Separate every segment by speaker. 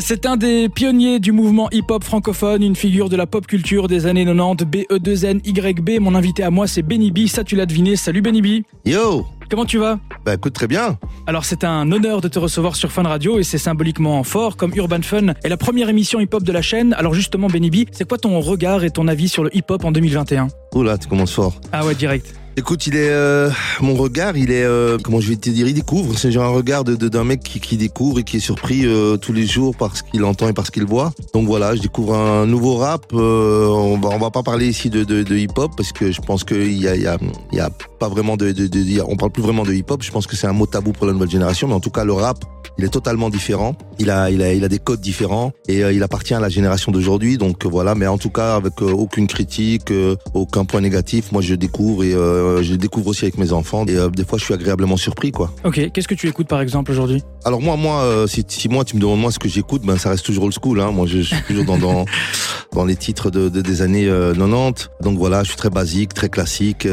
Speaker 1: C'est un des pionniers du mouvement hip-hop francophone, une figure de la pop culture des années 90, BE2NYB. Mon invité à moi, c'est Benny B. Ça, tu l'as deviné. Salut Benny B.
Speaker 2: Yo
Speaker 1: Comment tu vas?
Speaker 2: Bah écoute, très bien.
Speaker 1: Alors c'est un honneur de te recevoir sur Fun Radio et c'est symboliquement fort comme Urban Fun est la première émission hip-hop de la chaîne. Alors justement Benny B, c'est quoi ton regard et ton avis sur le hip-hop en 2021
Speaker 2: Oula, tu commences fort.
Speaker 1: Ah ouais, direct.
Speaker 2: Écoute, il est euh, mon regard, il est euh, comment je vais te dire, il découvre. C'est genre un regard de d'un mec qui, découvre et qui est surpris euh, tous les jours par ce qu'il entend et par ce qu'il voit. Donc voilà, je découvre un nouveau rap. on va va pas parler ici de, de, de hip hop parce que je pense qu'il y a pas vraiment de, de, de, de- on parle plus vraiment de hip hop. Je pense que c'est un mot tabou pour la nouvelle génération, mais en tout cas le rap, il est totalement différent. Il a il a il a des codes différents et euh, il appartient à la génération d'aujourd'hui. Donc euh, voilà, mais en tout cas avec euh, aucune critique, aucun point négatif. Moi je découvre et je découvre aussi avec mes enfants. Et des fois je suis agréablement surpris quoi.
Speaker 1: Ok, qu'est-ce que tu écoutes par exemple aujourd'hui?
Speaker 2: Alors moi, moi, si, si moi tu me demandes moi ce que j'écoute, ben ça reste toujours old school. Hein. Moi, je, je suis toujours dans dans, dans les titres de, de- des années euh, 90. Donc voilà, je suis très basique, très classique.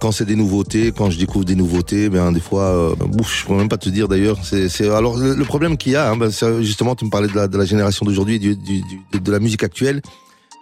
Speaker 2: Quand c'est des nouveautés, quand je découvre des nouveautés, ben des fois, euh, ouf, je peux même pas te dire d'ailleurs. C'est alors le, problème qu'il y a, hein, c'est, justement, tu me parlais de la, de la génération d'aujourd'hui, du, du, de la musique actuelle.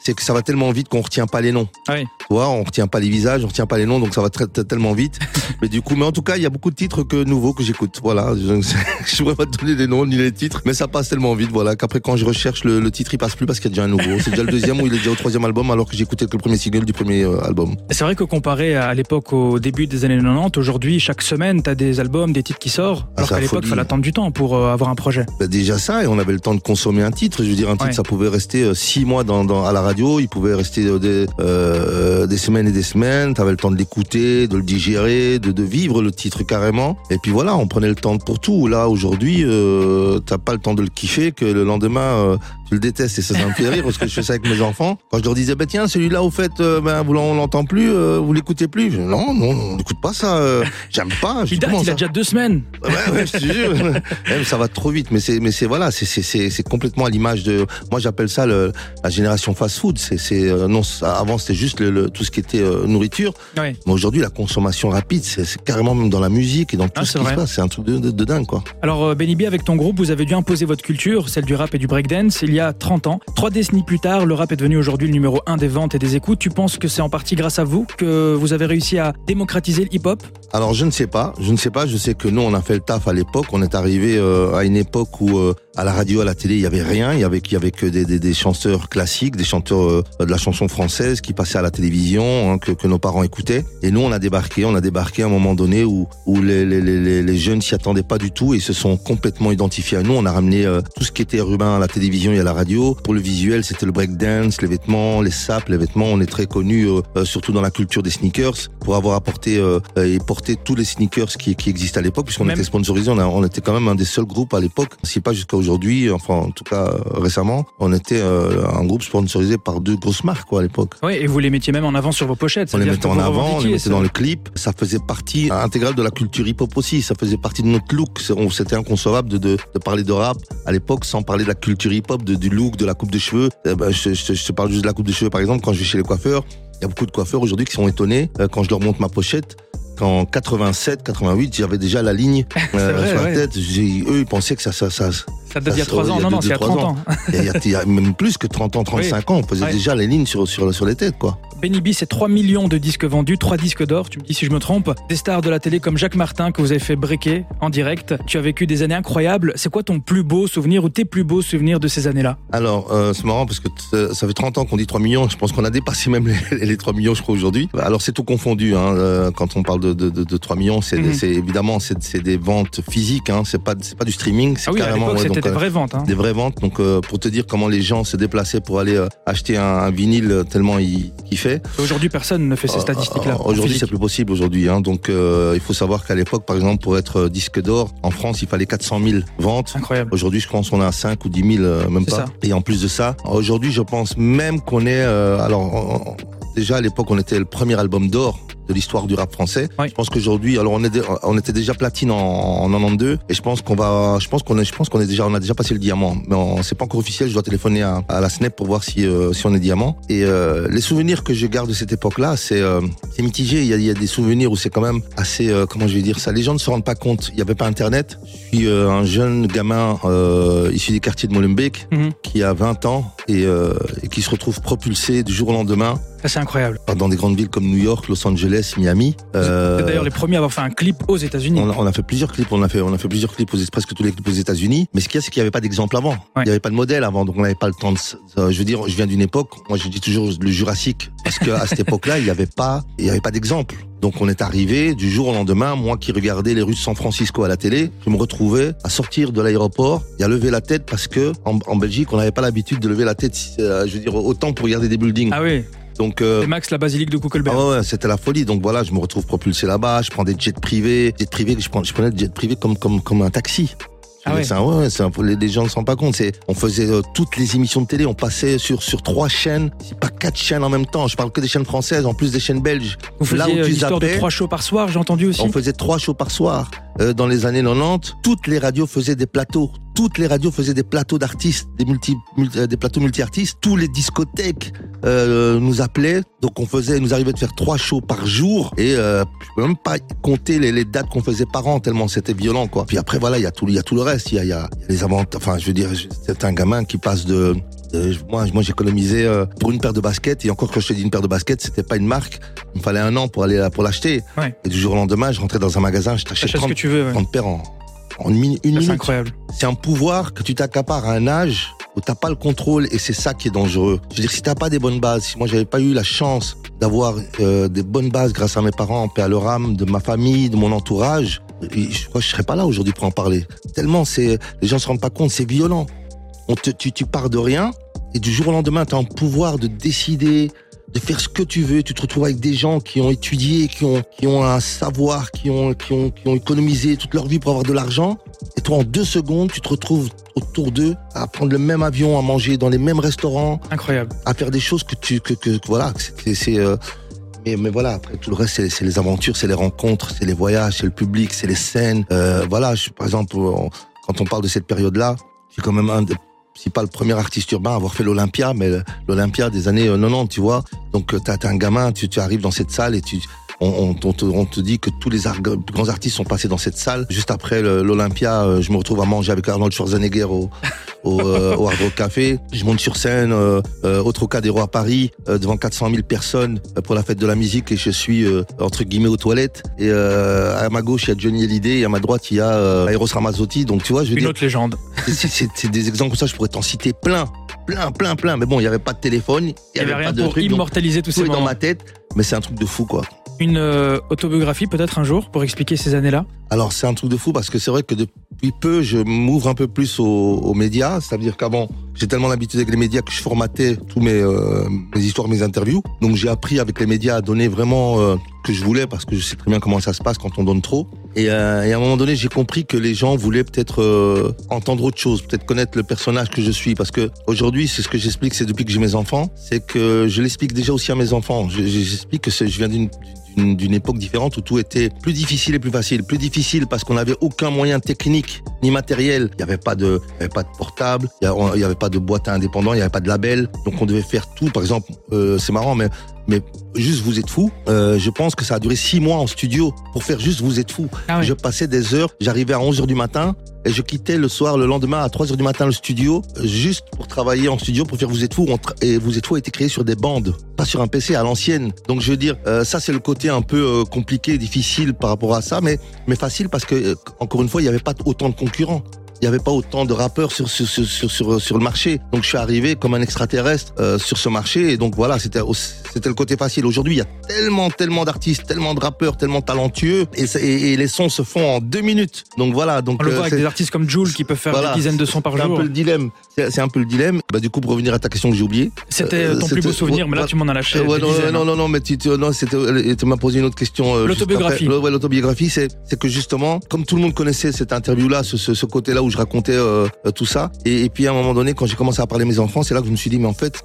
Speaker 2: C'est que ça va tellement vite qu'on retient pas les noms.
Speaker 1: Ah oui.
Speaker 2: Tu vois, on retient pas les visages, on retient pas les noms, donc ça va tellement vite. mais du coup, mais en tout cas, il y a beaucoup de titres que nouveaux que j'écoute. Voilà, je ne pourrais pas te donner les noms ni les titres, mais ça passe tellement vite, voilà, qu'après quand je recherche le, le titre, il passe plus parce qu'il y a déjà un nouveau. C'est déjà le deuxième ou il est déjà au troisième album, alors que j'écoutais que le premier single du premier euh, album.
Speaker 1: C'est vrai que comparé à l'époque au début des années 90, aujourd'hui chaque semaine t'as des albums, des titres qui sortent,
Speaker 2: Ah,
Speaker 1: alors qu'à l'époque
Speaker 2: folie.
Speaker 1: fallait attendre du temps pour euh, avoir un projet.
Speaker 2: Bah, déjà ça, et on avait le temps de consommer un titre. Je veux dire, un titre,
Speaker 1: Ouais.
Speaker 2: ça pouvait rester euh, six mois dans, dans- à la radio, il pouvait rester euh, des, euh, des semaines et des semaines. T'avais le temps de l'écouter, de le digérer, de, de vivre le titre carrément. Et puis voilà, on prenait le temps pour tout. Là, aujourd'hui, euh, t'as pas le temps de le kiffer que le lendemain, tu le détestes et ça, ça me fait rire parce que je fais ça avec mes enfants. Quand je leur disais, bah tiens, celui-là, au fait, euh, ben, vous on l'entend plus, euh, vous l'écoutez plus. Je dis, non, non, on n'écoute pas ça. euh, J'aime pas. Je
Speaker 1: Il
Speaker 2: dis,
Speaker 1: date, a déjà deux semaines.
Speaker 2: Ouais, ouais, je te jure. Ouais, mais ça va trop vite, mais c'est, mais c'est voilà, c'est, c'est, c'est, complètement à l'image de. Moi, j'appelle ça le, la génération fast-food. C'est, c'est non, avant c'était juste le, le- tout ce qui était nourriture,
Speaker 1: Ouais.
Speaker 2: mais aujourd'hui la consommation rapide, c'est, c'est carrément même dans la musique et dans tout
Speaker 1: Ah,
Speaker 2: ce
Speaker 1: c'est
Speaker 2: qui
Speaker 1: vrai.
Speaker 2: se passe. C'est un truc de, de, de dingue, quoi.
Speaker 1: Alors Benny B, avec ton groupe, vous avez dû imposer votre culture, celle du rap et du breakdance, il y a 30 ans. Trois décennies plus tard, le rap est devenu aujourd'hui le numéro un des ventes et des écoutes. Tu penses que c'est en partie grâce à vous que vous avez réussi à démocratiser le hip-hop?
Speaker 2: Alors je ne sais pas, je ne sais pas. Je sais que nous on a fait le taf à l'époque. On est arrivé euh, à une époque où euh, à la radio, à la télé, il y avait rien. Il y avait, il y avait que des, des, des chanteurs classiques, des chanteurs euh, de la chanson française qui passaient à la télévision, hein, que, que nos parents écoutaient. Et nous on a débarqué, on a débarqué à un moment donné où où les les, les, les- jeunes s'y attendaient pas du tout et se sont complètement identifiés à nous. On a ramené euh, tout ce qui était urbain à la télévision et à la radio. Pour le visuel, c'était le breakdance, les vêtements, les sapes, les vêtements. On est très connus, euh, surtout dans la culture des sneakers, pour avoir apporté et porté tous les sneakers qui, qui existent à l'époque, puisqu'on
Speaker 1: Même-
Speaker 2: était sponsorisé. On, a- on était quand même un des seuls groupes à l'époque, si pas jusqu'à aujourd'hui, enfin en tout cas euh, récemment, on était euh, un groupe sponsorisé par deux grosses marques quoi à l'époque.
Speaker 1: Oui, et vous les mettiez même en avant sur vos pochettes.
Speaker 2: On les mettait en avant, on les mettait dans le clip. Ça faisait partie intégrale de la culture hip-hop aussi. Ça faisait partie de notre look. C'était inconcevable de, de, de parler de rap à l'époque sans parler de la culture hip-hop, du look, de la coupe de cheveux. Eh ben, je, je, je te parle juste de la coupe de cheveux, par exemple, quand je vais chez les coiffeurs. Il y a beaucoup de coiffeurs aujourd'hui qui sont étonnés euh, quand je leur montre ma pochette. Qu'en 87, 88, j'avais déjà la ligne euh,
Speaker 1: vrai,
Speaker 2: sur la
Speaker 1: ouais.
Speaker 2: tête. Eux, ils pensaient que ça, ça, ça,
Speaker 1: Ça date d'il y a
Speaker 2: ça,
Speaker 1: 3
Speaker 2: ouais,
Speaker 1: ans. Non, non, c'est il y a
Speaker 2: trois
Speaker 1: 30
Speaker 2: ans. il y, a, il y a même plus que 30 ans, 35 ans. On faisait
Speaker 1: Ouais.
Speaker 2: déjà les lignes sur, sur, sur les têtes, quoi.
Speaker 1: Benny B, c'est 3 millions de disques vendus, 3 disques d'or, tu me dis si je me trompe. Des stars de la télé comme Jacques Martin que vous avez fait breaker en direct. Tu as vécu des années incroyables. C'est quoi ton plus beau souvenir ou tes plus beaux souvenirs de ces années-là?
Speaker 2: Alors, euh, c'est marrant parce que t- ça fait 30 ans qu'on dit 3 millions. Je pense qu'on a dépassé même les, les 3 millions, je crois, aujourd'hui. Alors, c'est tout confondu. Hein. euh, Quand on parle de, de, de, de 3 millions, c'est
Speaker 1: Mhm.
Speaker 2: évidemment c'est des ventes physiques. Hein. C'est pas c'est pas du streaming. C'est
Speaker 1: Ah oui,
Speaker 2: carrément ouais, donc,
Speaker 1: des
Speaker 2: euh,
Speaker 1: vraies ventes. Hein.
Speaker 2: des vraies ventes. Donc, euh, pour te dire comment les gens se déplaçaient pour aller euh, acheter un, un vinyle tellement il, il fait.
Speaker 1: Aujourd'hui, personne ne fait ces statistiques-là.
Speaker 2: Euh, Aujourd'hui, c'est plus possible aujourd'hui. Hein. Donc, il faut savoir qu'à l'époque, par exemple, pour être disque d'or en France, il fallait 400 000 ventes.
Speaker 1: Incroyable.
Speaker 2: Aujourd'hui, je pense qu'on a 5 ou 10 000, euh, même pas.
Speaker 1: ça.
Speaker 2: Et en plus de ça, aujourd'hui, je pense même qu'on est. alors, on- on- déjà à l'époque, on était le premier album d'or de l'histoire du rap français. Je pense qu'aujourd'hui, alors on, est, on était déjà platine en, en 92 et je pense qu'on va, je pense qu'on est, je pense qu'on est déjà, on a déjà passé le diamant, mais c'est pas encore officiel. Je dois téléphoner à, à la SNEP pour voir si euh, si on est diamant. Et euh, les souvenirs que je garde de cette époque-là, c'est euh, c'est mitigé. Il y, a, il y a des souvenirs où c'est quand même assez, comment je vais dire ça? Les gens ne se rendent pas compte. Il n'y avait pas Internet. Je suis un jeune gamin issu des quartiers de Molenbeek mhm. qui a 20 ans et, et qui se retrouve propulsé du jour au lendemain
Speaker 1: c'est incroyable.
Speaker 2: Dans des grandes villes comme New York, Los Angeles, Miami.
Speaker 1: Euh, d'ailleurs les premiers à avoir fait un clip aux États-Unis.
Speaker 2: On, a fait plusieurs clips. On a fait, on a fait plusieurs clips aux presque tous les clips aux États-Unis. Mais ce qu'il y a, c'est qu'il n'y avait pas d'exemple avant. Il n'y avait pas de modèle avant, donc on n'avait pas le temps de. je veux dire, je viens d'une époque. Moi, je dis toujours le Jurassique parce qu'à cette époque-là, il n'y avait pas, il n'y avait pas d'exemple. Donc on est arrivé du jour au lendemain, moi qui regardais les rues de San Francisco à la télé, je me retrouvais à sortir de l'aéroport et à lever la tête parce que en, Belgique, on n'avait pas l'habitude de lever la tête, euh, je veux dire, autant pour regarder des buildings.
Speaker 1: Ah oui. Donc euh, Max, la basilique de Kuckelberg.
Speaker 2: Ah ouais, c'était la folie. Donc voilà, je me retrouve propulsé là-bas. Je prends des jets privés, jets privés. Je prends, je prenais des jets privés comme comme comme un taxi. Ah ouais. ouais, c'est un, les, les, gens ne se rendent pas compte. On faisait euh, toutes les émissions de télé, on passait sur sur trois chaînes, pas quatre chaînes en même temps. Je parle que des chaînes françaises, en plus des chaînes belges.
Speaker 1: Vous faisiez Là où tu euh, de trois shows par soir, j'ai entendu aussi.
Speaker 2: On faisait trois shows par soir. Euh, dans les années 90, toutes les radios faisaient des plateaux. Toutes les radios faisaient des plateaux d'artistes, des multi, euh, des plateaux multi-artistes. Tous les discothèques euh, nous appelaient. Donc on faisait, nous arrivait de faire trois shows par jour et euh, je peux même pas compter les, les dates qu'on faisait par an tellement c'était violent quoi. Puis après voilà, il y a tout, il y a tout le reste. Il y a, il y a les avantages. Enfin, je veux dire, c'est un gamin qui passe de moi, moi j'économisais euh, pour une paire de baskets et encore quand je te dis une paire de baskets, c'était pas une marque. Il me fallait un an pour aller pour l'acheter. Et du jour au lendemain, je rentrais dans un magasin, je t'achète 30, tu veux, paires en, une, minute. C'est
Speaker 1: incroyable.
Speaker 2: C'est un pouvoir que tu t'accapares à un âge où t'as pas le contrôle et c'est ça qui est dangereux. Je veux dire, si t'as pas des bonnes bases, si moi j'avais pas eu la chance d'avoir euh, des bonnes bases grâce à mes parents, paix à leur âme, de ma famille, de mon entourage, je crois que je serais pas là aujourd'hui pour en parler. Tellement c'est, les gens se rendent pas compte, c'est violent. On te, tu, tu pars de rien et du jour au lendemain, tu as un pouvoir de décider, de faire ce que tu veux. Tu te retrouves avec des gens qui ont étudié, qui ont, qui ont un savoir, qui ont, qui ont, qui ont économisé toute leur vie pour avoir de l'argent. Et toi, en deux secondes, tu te retrouves autour d'eux à prendre le même avion, à manger dans les mêmes restaurants.
Speaker 1: Incroyable.
Speaker 2: À faire des choses que tu, que, que, voilà, c'est, euh, mais, mais, voilà, après tout le reste, c'est les aventures, c'est les rencontres, c'est les voyages, c'est le public, c'est les scènes. Euh, voilà, je, par exemple, quand on parle de cette période-là, c'est quand même un des si pas le premier artiste urbain à avoir fait l'Olympia, mais l'Olympia des années 90, euh, tu vois. Donc, euh, t'as un gamin, tu, tu arrives dans cette salle et tu, on, on, te, on, te, dit que tous les grands artistes sont passés dans cette salle. Juste après l'Olympia, euh, je me retrouve à manger avec Arnold Schwarzenegger au, au, euh, au Hard Rock Café. Je monte sur scène euh, euh au Trocadéro à Paris devant 400 000 personnes pour la fête de la musique et je suis entre guillemets aux toilettes. Et à ma gauche, il y a Johnny Hallyday et à ma droite, il y a Eros Ramazzotti. Donc tu vois, je veux
Speaker 1: Une autre légende.
Speaker 2: C'est des exemples comme ça, je pourrais t'en citer plein plein, plein, plein. Mais bon, il n'y avait pas de téléphone, il
Speaker 1: n'y avait, rien pas de pour immortaliser tous ces moments.
Speaker 2: dans ma tête, mais c'est un truc de fou, quoi.
Speaker 1: Une euh, autobiographie peut-être un jour pour expliquer ces années-là?
Speaker 2: Alors c'est un truc de fou parce que c'est vrai que depuis peu je m'ouvre un peu plus aux, médias. Ça veut dire qu'avant j'ai tellement l'habitude avec les médias que je formatais tous mes, euh, histoires, mes interviews. Donc j'ai appris avec les médias à donner vraiment euh, que je voulais parce que je sais très bien comment ça se passe quand on donne trop. Et, euh, à un moment donné, j'ai compris que les gens voulaient peut-être euh, entendre autre chose, peut-être connaître le personnage que je suis. Parce que aujourd'hui, c'est ce que j'explique, c'est depuis que j'ai mes enfants, c'est que je l'explique déjà aussi à mes enfants. J'explique que je viens d'une époque différente où tout était plus difficile et plus facile. Plus difficile parce qu'on n'avait aucun moyen technique ni matériel. Il n'y avait pas de, pas de portable, il n'y avait pas de boîte à indépendant, il n'y avait pas de label. Donc on devait faire tout. Par exemple, euh, c'est marrant, mais mais juste vous êtes fou. Euh, je pense que ça a duré six mois en studio pour faire juste vous êtes fou. Ah je passais des heures, j'arrivais à 11 heures du matin et je quittais le soir, le lendemain à 3 heures du matin le studio juste pour travailler en studio pour faire vous êtes fou. Et vous êtes fou a été créé sur des bandes, pas sur un PC à l'ancienne. Donc je veux dire, euh, ça c'est le côté un peu euh, compliqué, difficile par rapport à ça, mais mais facile parce que euh, encore une fois il n'y avait pas autant de concurrents il n'y avait pas autant de rappeurs sur sur, sur, sur, sur, le marché. Donc je suis arrivé comme un extraterrestre euh, sur ce marché et donc voilà, c'était c'était le côté facile. Aujourd'hui, il y a tellement tellement d'artistes, tellement de rappeurs, tellement talentueux et, et, les sons se font en deux minutes. Donc voilà, donc
Speaker 1: on le voit euh, avec des artistes comme Jules qui peuvent faire des dizaines de sons par jour.
Speaker 2: C'est un peu le dilemme. C'est un peu le dilemme. Bah du coup pour revenir à ta question que j'ai oubliée.
Speaker 1: C'était euh, ton plus beau souvenir, mais là tu m'en as lâché.
Speaker 2: Ouais, non, non, non, mais tu, non, c'était tu m'as posé une autre question.
Speaker 1: L'autobiographie.
Speaker 2: Ouais, l'autobiographie, c'est que justement, comme tout le monde connaissait cette interview là, ce, ce, ce côté là où je racontais euh, tout ça. Et, puis à un moment donné, quand j'ai commencé à parler à mes enfants, c'est là que je me suis dit, mais en fait,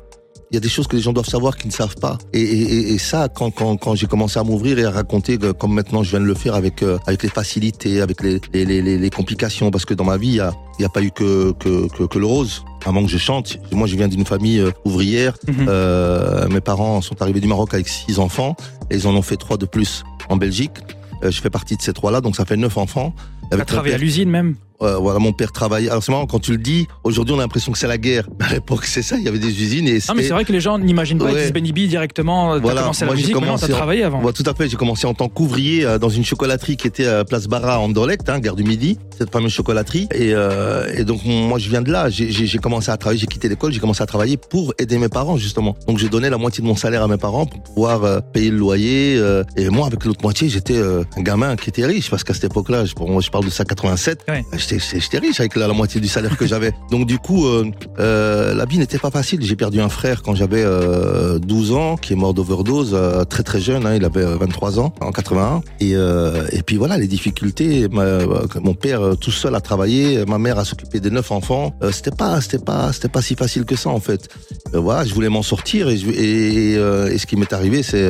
Speaker 2: Il y a des choses que les gens doivent savoir qu'ils ne savent pas. Et, et, et ça, quand, quand, quand j'ai commencé à m'ouvrir et à raconter, comme maintenant je viens de le faire avec, euh, avec les facilités, avec les, les, les, les, complications, parce que dans ma vie, il n'y a, y a pas eu que, que, que, que le rose avant que je chante. Moi, je viens d'une famille euh, ouvrière. Mhm. euh, mes parents sont arrivés du Maroc avec six enfants et ils en ont fait trois de plus en Belgique. Euh, je fais partie de ces trois-là, donc ça fait neuf enfants.
Speaker 1: Avec travaillé à l'usine même
Speaker 2: euh, voilà, mon père travaillait. Alors c'est marrant quand tu le dis. Aujourd'hui, on a l'impression que c'est la guerre. À l'époque, c'est ça. Il y avait des usines et.
Speaker 1: Non, mais c'est vrai que les gens n'imaginent pas ouais. Benibi directement. Euh, voilà. commencé la musique. Commencé as travaillé avant.
Speaker 2: tout à fait. J'ai commencé en tant qu'ouvrier euh, dans une chocolaterie qui était à Place Barra, en Dorlect, hein, gare du Midi, cette fameuse chocolaterie. Et, euh, et donc moi, je viens de là. J'ai commencé à travailler. J'ai quitté l'école. J'ai commencé à travailler pour aider mes parents justement. Donc j'ai donné la moitié de mon salaire à mes parents pour pouvoir euh, payer le loyer. et moi, avec l'autre moitié, j'étais un gamin qui était riche parce qu'à cette époque-là, je, moi, je parle de ça 87. Ouais. J'étais riche avec la, moitié du salaire que j'avais. Donc du coup, euh, euh, la vie n'était pas facile. J'ai perdu un frère quand j'avais euh, 12 ans, qui est mort d'overdose, euh, très très jeune. Hein, il avait 23 ans en 81. Et, et puis voilà, les difficultés. mon père tout seul a travaillé, ma mère a s'occupé des neuf enfants. c'était pas, c'était pas, c'était pas si facile que ça en fait. voilà, je voulais m'en sortir et, et, et, ce qui m'est arrivé, c'est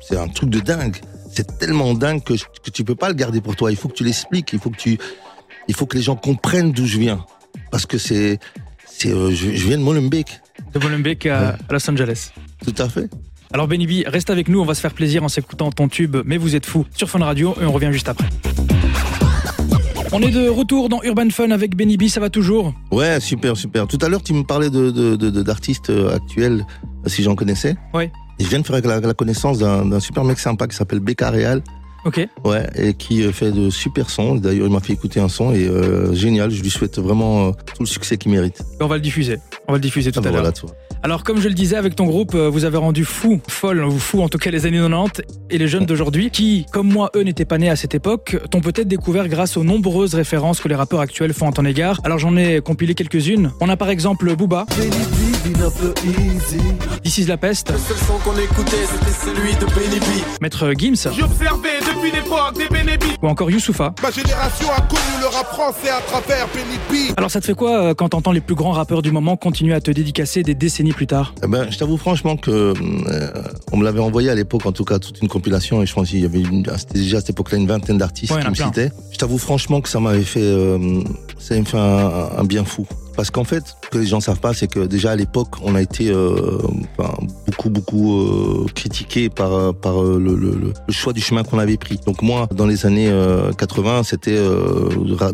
Speaker 2: c'est un truc de dingue c'est tellement dingue que, que tu peux pas le garder pour toi. Il faut que tu l'expliques. Il faut que tu, il faut que les gens comprennent d'où je viens. Parce que c'est, c'est, euh, je, viens de Molenbeek.
Speaker 1: De Molenbeek à, Los Angeles.
Speaker 2: Tout à fait.
Speaker 1: Alors Benny reste avec nous, on va se faire plaisir en s'écoutant ton tube Mais vous êtes fou sur Fun Radio et on revient juste après. On est de retour dans Urban Fun avec Benny B, ça va toujours?
Speaker 2: Ouais, super, super. Tout à l'heure, tu me parlais de, d'artistes euh, actuels, si j'en connaissais.
Speaker 1: Ouais.
Speaker 2: Je viens de faire la, la connaissance d'un, super mec sympa qui s'appelle Becca.
Speaker 1: Ok.
Speaker 2: Ouais, et qui euh, fait de super sons. D'ailleurs, il m'a fait écouter un son et euh, génial. Je lui souhaite vraiment euh, tout le succès qu'il mérite.
Speaker 1: On va le diffuser. On va le diffuser tout ah, à l'heure. Alors, comme je le disais, avec ton groupe, vous avez rendu fou, folle, ou fou en tout cas les années 90 et les jeunes d'aujourd'hui, qui, comme moi, eux, n'étaient pas nés à cette époque, t'ont peut-être découvert grâce aux nombreuses références que les rappeurs actuels font en ton égard. Alors, j'en ai compilé quelques-unes. On a par exemple Booba. This is la peste. Le seul son qu'on écoutait, c'était celui de Benny Maître Gims. J'observais depuis l'époque des Benny Ou encore Youssoufa. Ma génération a connu le rap français à travers Alors ça te fait quoi euh, quand t'entends les plus grands rappeurs du moment continuer à te dédicacer des décennies plus tard?
Speaker 2: Eh ben, Je t'avoue franchement que euh, on me l'avait envoyé à l'époque, en tout cas, toute une compilation, et je pense qu'il y avait c'était déjà à cette époque-là une vingtaine d'artistes qui me citaient. Je t'avoue franchement que ça m'avait fait, euh, ça m'a fait un bien fou. Parce qu'en fait, ce que les gens savent pas, c'est que déjà à l'époque, on a été euh, beaucoup, beaucoup euh, critiqué par, par euh, le, le, le, choix du chemin qu'on avait pris. Donc moi, dans les années 80, c'était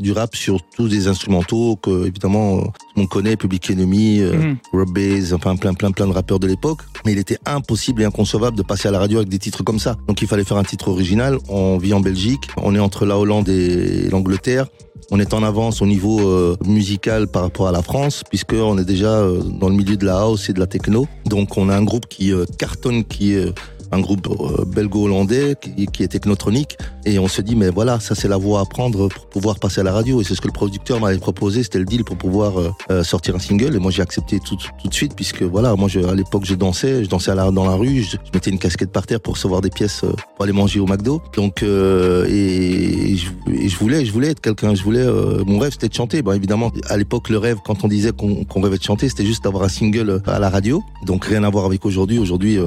Speaker 2: du rap sur tous des instrumentaux que, évidemment, on connaît, Public Enemy, mm Rob Bass, enfin plein, plein, plein de rappeurs de l'époque. Mais il était impossible et inconcevable de passer à la radio avec des titres comme ça. Donc il fallait faire un titre original. On vit en Belgique, on est entre la Hollande et l'Angleterre. On est en avance au niveau euh, musical par rapport à la France, puisque on est déjà euh, dans le milieu de la house et de la techno. Donc on a un groupe qui euh, cartonne, qui est un groupe euh, belgo-hollandais qui, qui, est technotronique. Et on se dit, mais voilà, ça c'est la voie à prendre pour pouvoir passer à la radio. Et c'est ce que le producteur m'avait proposé, c'était le deal pour pouvoir euh, euh, sortir un single. Et moi j'ai accepté tout, tout de suite, puisque voilà, moi je, à l'époque je dansais, je dansais à la, dans la rue, je, mettais une casquette par terre pour recevoir des pièces pour aller manger au McDo. Donc, et, je, voulais, je voulais être quelqu'un, je voulais, mon rêve c'était de chanter. Bon, évidemment, à l'époque, le rêve, quand on disait qu'on rêvait de chanter, c'était juste d'avoir un single à la radio. Donc rien à voir avec aujourd'hui. Aujourd'hui,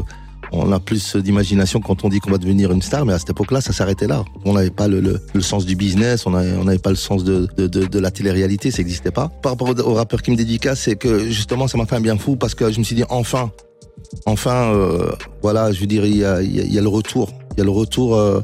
Speaker 2: on a plus d'imagination quand on dit qu'on va devenir une star, mais à cette époque-là, ça s'arrêtait là. On n'avait pas le, le, le, sens du business, on n'avait pas le sens de, de, de, de la télé-réalité, ça n'existait pas. Par rapport au, rappeur qui me dédicace, c'est que justement, ça m'a fait un bien fou parce que je me suis dit, enfin, enfin, euh, voilà, je veux dire, il y a, y a le retour, il y a le retour euh,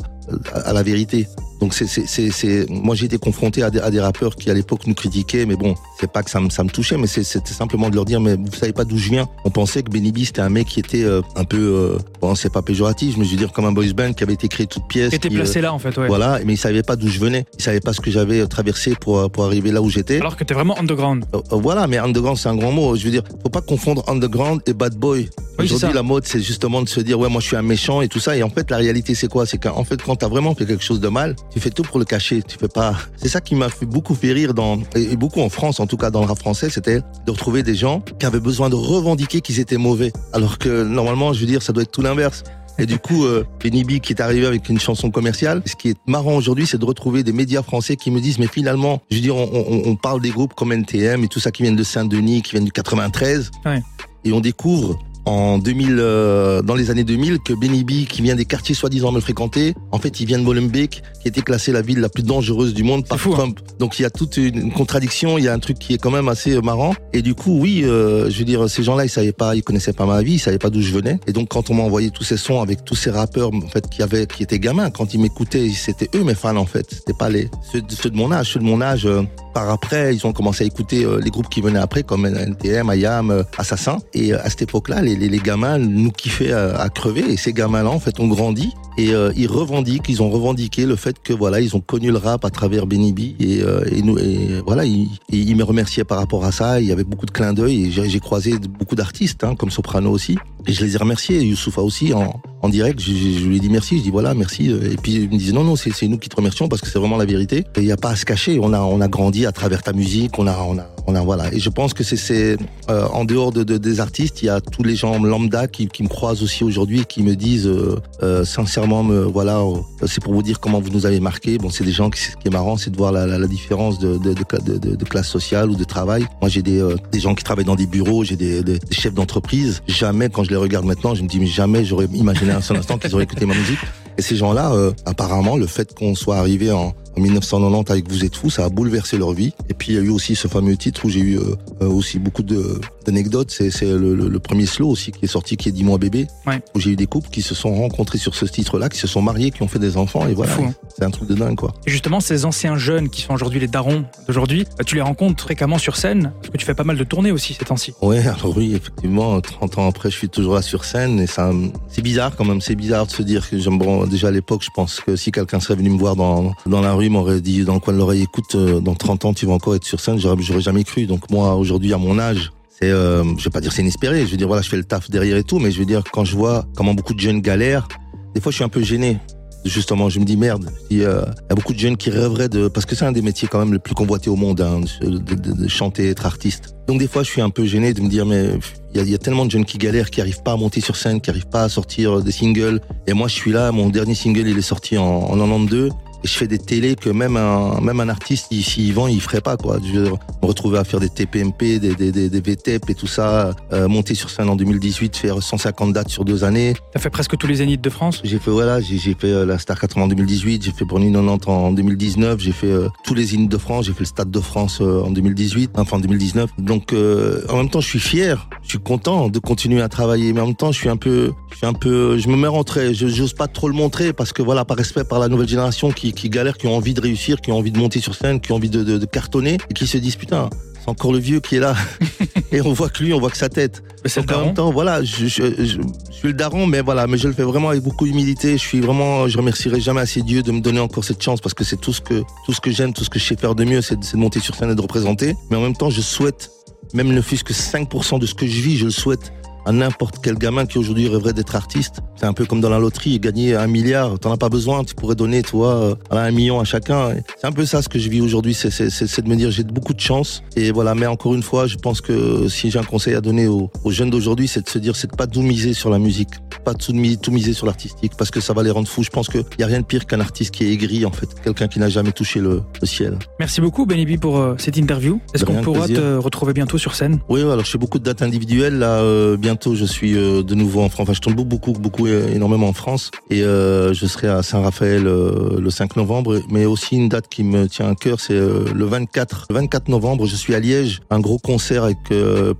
Speaker 2: à la vérité. Donc c'est c'est c'est moi j'ai été confronté à des, à des rappeurs qui à l'époque nous critiquaient, mais bon c'est pas que ça me ça me touchait, mais c'était simplement de leur dire mais vous savez pas d'où je viens. On pensait que Benny B c'était un mec qui était euh, un peu euh, bon c'est pas péjoratif, mais je veux dire comme un boys band qui avait été créé toute pièce. Qui
Speaker 1: était placé euh, là en fait. Ouais.
Speaker 2: Voilà, mais il savait pas d'où je venais, il savait pas ce que j'avais traversé pour pour arriver là où j'étais.
Speaker 1: Alors que t'es vraiment underground.
Speaker 2: voilà, mais underground c'est un grand mot. Je veux dire faut pas confondre underground et bad boy. Aujourd'hui la mode c'est justement de se dire ouais moi je suis un méchant et tout ça et en fait la réalité c'est quoi? C'est qu'en fait quand t'as vraiment fait quelque chose de mal, tu fais tout pour le cacher. Tu fais pas. C'est ça qui m'a fait beaucoup fait rire dans et beaucoup en France, en tout cas dans le rap français, c'était de retrouver des gens qui avaient besoin de revendiquer qu'ils étaient mauvais, alors que normalement, je veux dire, ça doit être tout l'inverse. Et du coup, euh, Benny B qui est arrivé avec une chanson commerciale. Ce qui est marrant aujourd'hui, c'est de retrouver des médias français qui me disent, mais finalement, je veux dire, on, on, parle des groupes comme NTM et tout ça qui viennent de Saint-Denis, qui viennent du 93. Ouais. Et on découvre en 2000, euh, dans les années 2000, que Benny B, qui vient des quartiers soi-disant mal fréquentés, en fait, il vient de Molenbeek, qui était classée la ville la plus dangereuse du monde par
Speaker 1: fou, hein.
Speaker 2: Trump. Donc il y a toute une contradiction, il y a un truc qui est quand même assez euh, marrant. Et du coup, oui, euh, je veux dire, ces gens-là, ils savaient pas, ils connaissaient pas ma vie, ils savaient pas d'où je venais. Et donc quand on m'a envoyé tous ces sons avec tous ces rappeurs, en fait, qui avaient, qui étaient gamins, quand ils m'écoutaient, c'était eux mes fans en fait. C'était pas les ceux, de- ceux de mon âge, ceux de mon âge. euh, par après, ils ont commencé à écouter euh, les groupes qui venaient après, comme NTM, IAM, Assassin. Et à cette époque-là, les, les, gamins nous kiffaient à, à crever. Et ces gamins-là, en fait, ont grandi. Et euh, ils revendiquent, ils ont revendiqué le fait que voilà, ils ont connu le rap à travers Benny B. Et, euh, et nous, et voilà, ils, ils me remerciaient par rapport à ça. Il y avait beaucoup de clins d'œil. Et j'ai croisé beaucoup d'artistes, hein, comme Soprano aussi. Et je les ai remerciés, Youssoufa aussi, en, en direct. Je, je- lui ai dit merci. Je dis voilà, merci. Et puis ils me disaient non, non, c'est nous qui te remercions parce que c'est vraiment la vérité. Il n'y a pas à se cacher. On a, on a grandi à travers ta musique. On a, on a, on a voilà. Et je pense que c'est, euh, en dehors de, de- des artistes, il y a tous les gens lambda qui, qui me croisent aussi aujourd'hui, qui me disent euh, euh, sincèrement, me, voilà, euh, c'est pour vous dire comment vous nous avez marqué. Bon, c'est des gens qui, ce qui est marrant, c'est de voir la, la, la différence de- de classe sociale ou de travail. Moi, j'ai des, euh, des gens qui travaillent dans des bureaux, j'ai des, des, des chefs d'entreprise. Jamais, quand je les regarde maintenant, je me dis, mais jamais j'aurais imaginé un seul instant qu'ils auraient écouté ma musique. Et ces gens-là, euh, apparemment, le fait qu'on soit arrivé en, en 1990 avec Vous êtes fou, ça a bouleversé leur vie. Et puis il y a eu aussi ce fameux titre où j'ai eu euh, euh, aussi beaucoup d'anecdotes. C'est le, le, le premier slow aussi qui est sorti, qui est Dis-moi bébé,
Speaker 1: Ouais.
Speaker 2: où j'ai eu des couples qui se sont rencontrés sur ce titre-là, qui se sont mariés, qui ont fait des enfants. Et voilà,
Speaker 1: hein.
Speaker 2: c'est un truc de dingue quoi.
Speaker 1: Et justement, ces anciens jeunes qui sont aujourd'hui les darons d'aujourd'hui, bah, tu les rencontres fréquemment sur scène, parce que tu fais pas mal de tournées aussi ces temps-ci.
Speaker 2: Ouais, alors oui, effectivement, 30 ans après, je suis toujours là sur scène et ça, c'est bizarre quand même. C'est bizarre de se dire que j'aime bon, déjà à l'époque, je pense que si quelqu'un serait venu me voir dans, dans la rue, m'aurait dit dans le coin de l'oreille, écoute, euh, dans 30 ans, tu vas encore être sur scène, j'aurais, jamais cru. Donc moi, aujourd'hui, à mon âge, c'est, euh, je vais pas dire c'est inespéré. Je veux dire, voilà, je fais le taf derrière et tout, mais je veux dire, quand je vois comment beaucoup de jeunes galèrent, des fois, je suis un peu gêné. Justement, je me dis merde. Il y a beaucoup de jeunes qui rêveraient de, parce que c'est un des métiers quand même le plus convoité au monde, hein, de, chanter, être artiste. Donc des fois, je suis un peu gêné de me dire mais il y a, il y a tellement de jeunes qui galèrent, qui arrivent pas à monter sur scène, qui arrivent pas à sortir des singles. Et moi, je suis là. Mon dernier single, il est sorti en, en 92. Je fais des télés que même un, même un artiste, il- s'il vend, il ferait pas, quoi. Je me retrouver à faire des TPMP, des, des, des, des VTEP et tout ça, euh, monter sur scène en 2018, faire 150 dates sur deux années.
Speaker 1: T'as fait presque tous les zéniths de France?
Speaker 2: J'ai fait voilà, j'ai j'ai fait euh, la Star 80 en 2018, j'ai fait Bruni 90 en 2019, j'ai fait euh, tous les îles de France, j'ai fait le Stade de France euh, en 2018, enfin en 2019. Donc euh, en même temps, je suis fier, je suis content de continuer à travailler, mais en même temps, je suis un peu, je suis un peu, je me mets en trait, je j'ose pas trop le montrer parce que voilà, par respect par la nouvelle génération qui qui galère, qui ont envie de réussir, qui ont envie de monter sur scène, qui ont envie de, de, de cartonner et qui se disent putain. C'est encore le vieux qui est là. et on voit que lui, on voit que sa tête.
Speaker 1: Mais c'est
Speaker 2: en même temps, voilà, je, je, je, je suis le daron, mais voilà, mais je le fais vraiment avec beaucoup d'humilité. Je suis vraiment, je remercierai jamais assez Dieu de me donner encore cette chance parce que c'est tout ce que, tout ce que j'aime, tout ce que je sais faire de mieux, c'est de, c'est de monter sur scène et de représenter. Mais en même temps, je souhaite, même ne fût-ce que 5% de ce que je vis, je le souhaite à n'importe quel gamin qui aujourd'hui rêverait d'être artiste. C'est un peu comme dans la loterie, gagner un milliard, t'en as pas besoin, tu pourrais donner, toi, euh, un million à chacun. C'est un peu ça ce que je vis aujourd'hui, c'est, c'est, c'est, c'est de me dire j'ai beaucoup de chance. Et voilà, mais encore une fois, je pense que si j'ai un conseil à donner aux, aux jeunes d'aujourd'hui, c'est de se dire, c'est de pas tout miser sur la musique, pas tout, tout miser sur l'artistique, parce que ça va les rendre fous. Je pense qu'il y a rien de pire qu'un artiste qui est aigri, en fait, quelqu'un qui n'a jamais touché le, le ciel.
Speaker 1: Merci beaucoup, Benny B, pour euh, cette interview. Est-ce
Speaker 2: De
Speaker 1: qu'on pourra te retrouver bientôt sur scène?
Speaker 2: Oui, alors je fais beaucoup de dates individuelles. Là, euh, bientôt, je suis euh, de nouveau en France. Enfin, je tourne beaucoup, beaucoup, euh, énormément en France. Et euh, je serai à Saint-Raphaël le 5 novembre. Mais aussi une date qui me tient à cœur, c'est le 24. Le 24 novembre, je suis à Liège. Un gros concert avec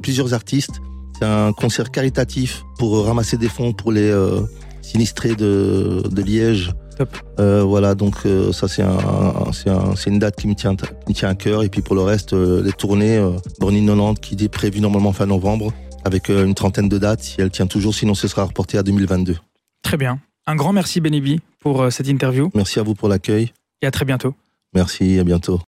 Speaker 2: plusieurs artistes. C'est un concert caritatif pour ramasser des fonds pour les sinistrés de, de Liège. Euh, voilà, donc euh, ça c'est un, c'est un, c'est une date qui me tient, qui me tient à cœur. Et puis pour le reste, euh, les tournées, Borny 90 qui est prévu normalement fin novembre, avec euh, une trentaine de dates. Si elle tient toujours, sinon ce sera reporté à 2022.
Speaker 1: Très bien. Un grand merci, Benny B, pour euh, cette interview
Speaker 2: Merci à vous pour l'accueil.
Speaker 1: et à très bientôt.
Speaker 2: Merci, à bientôt.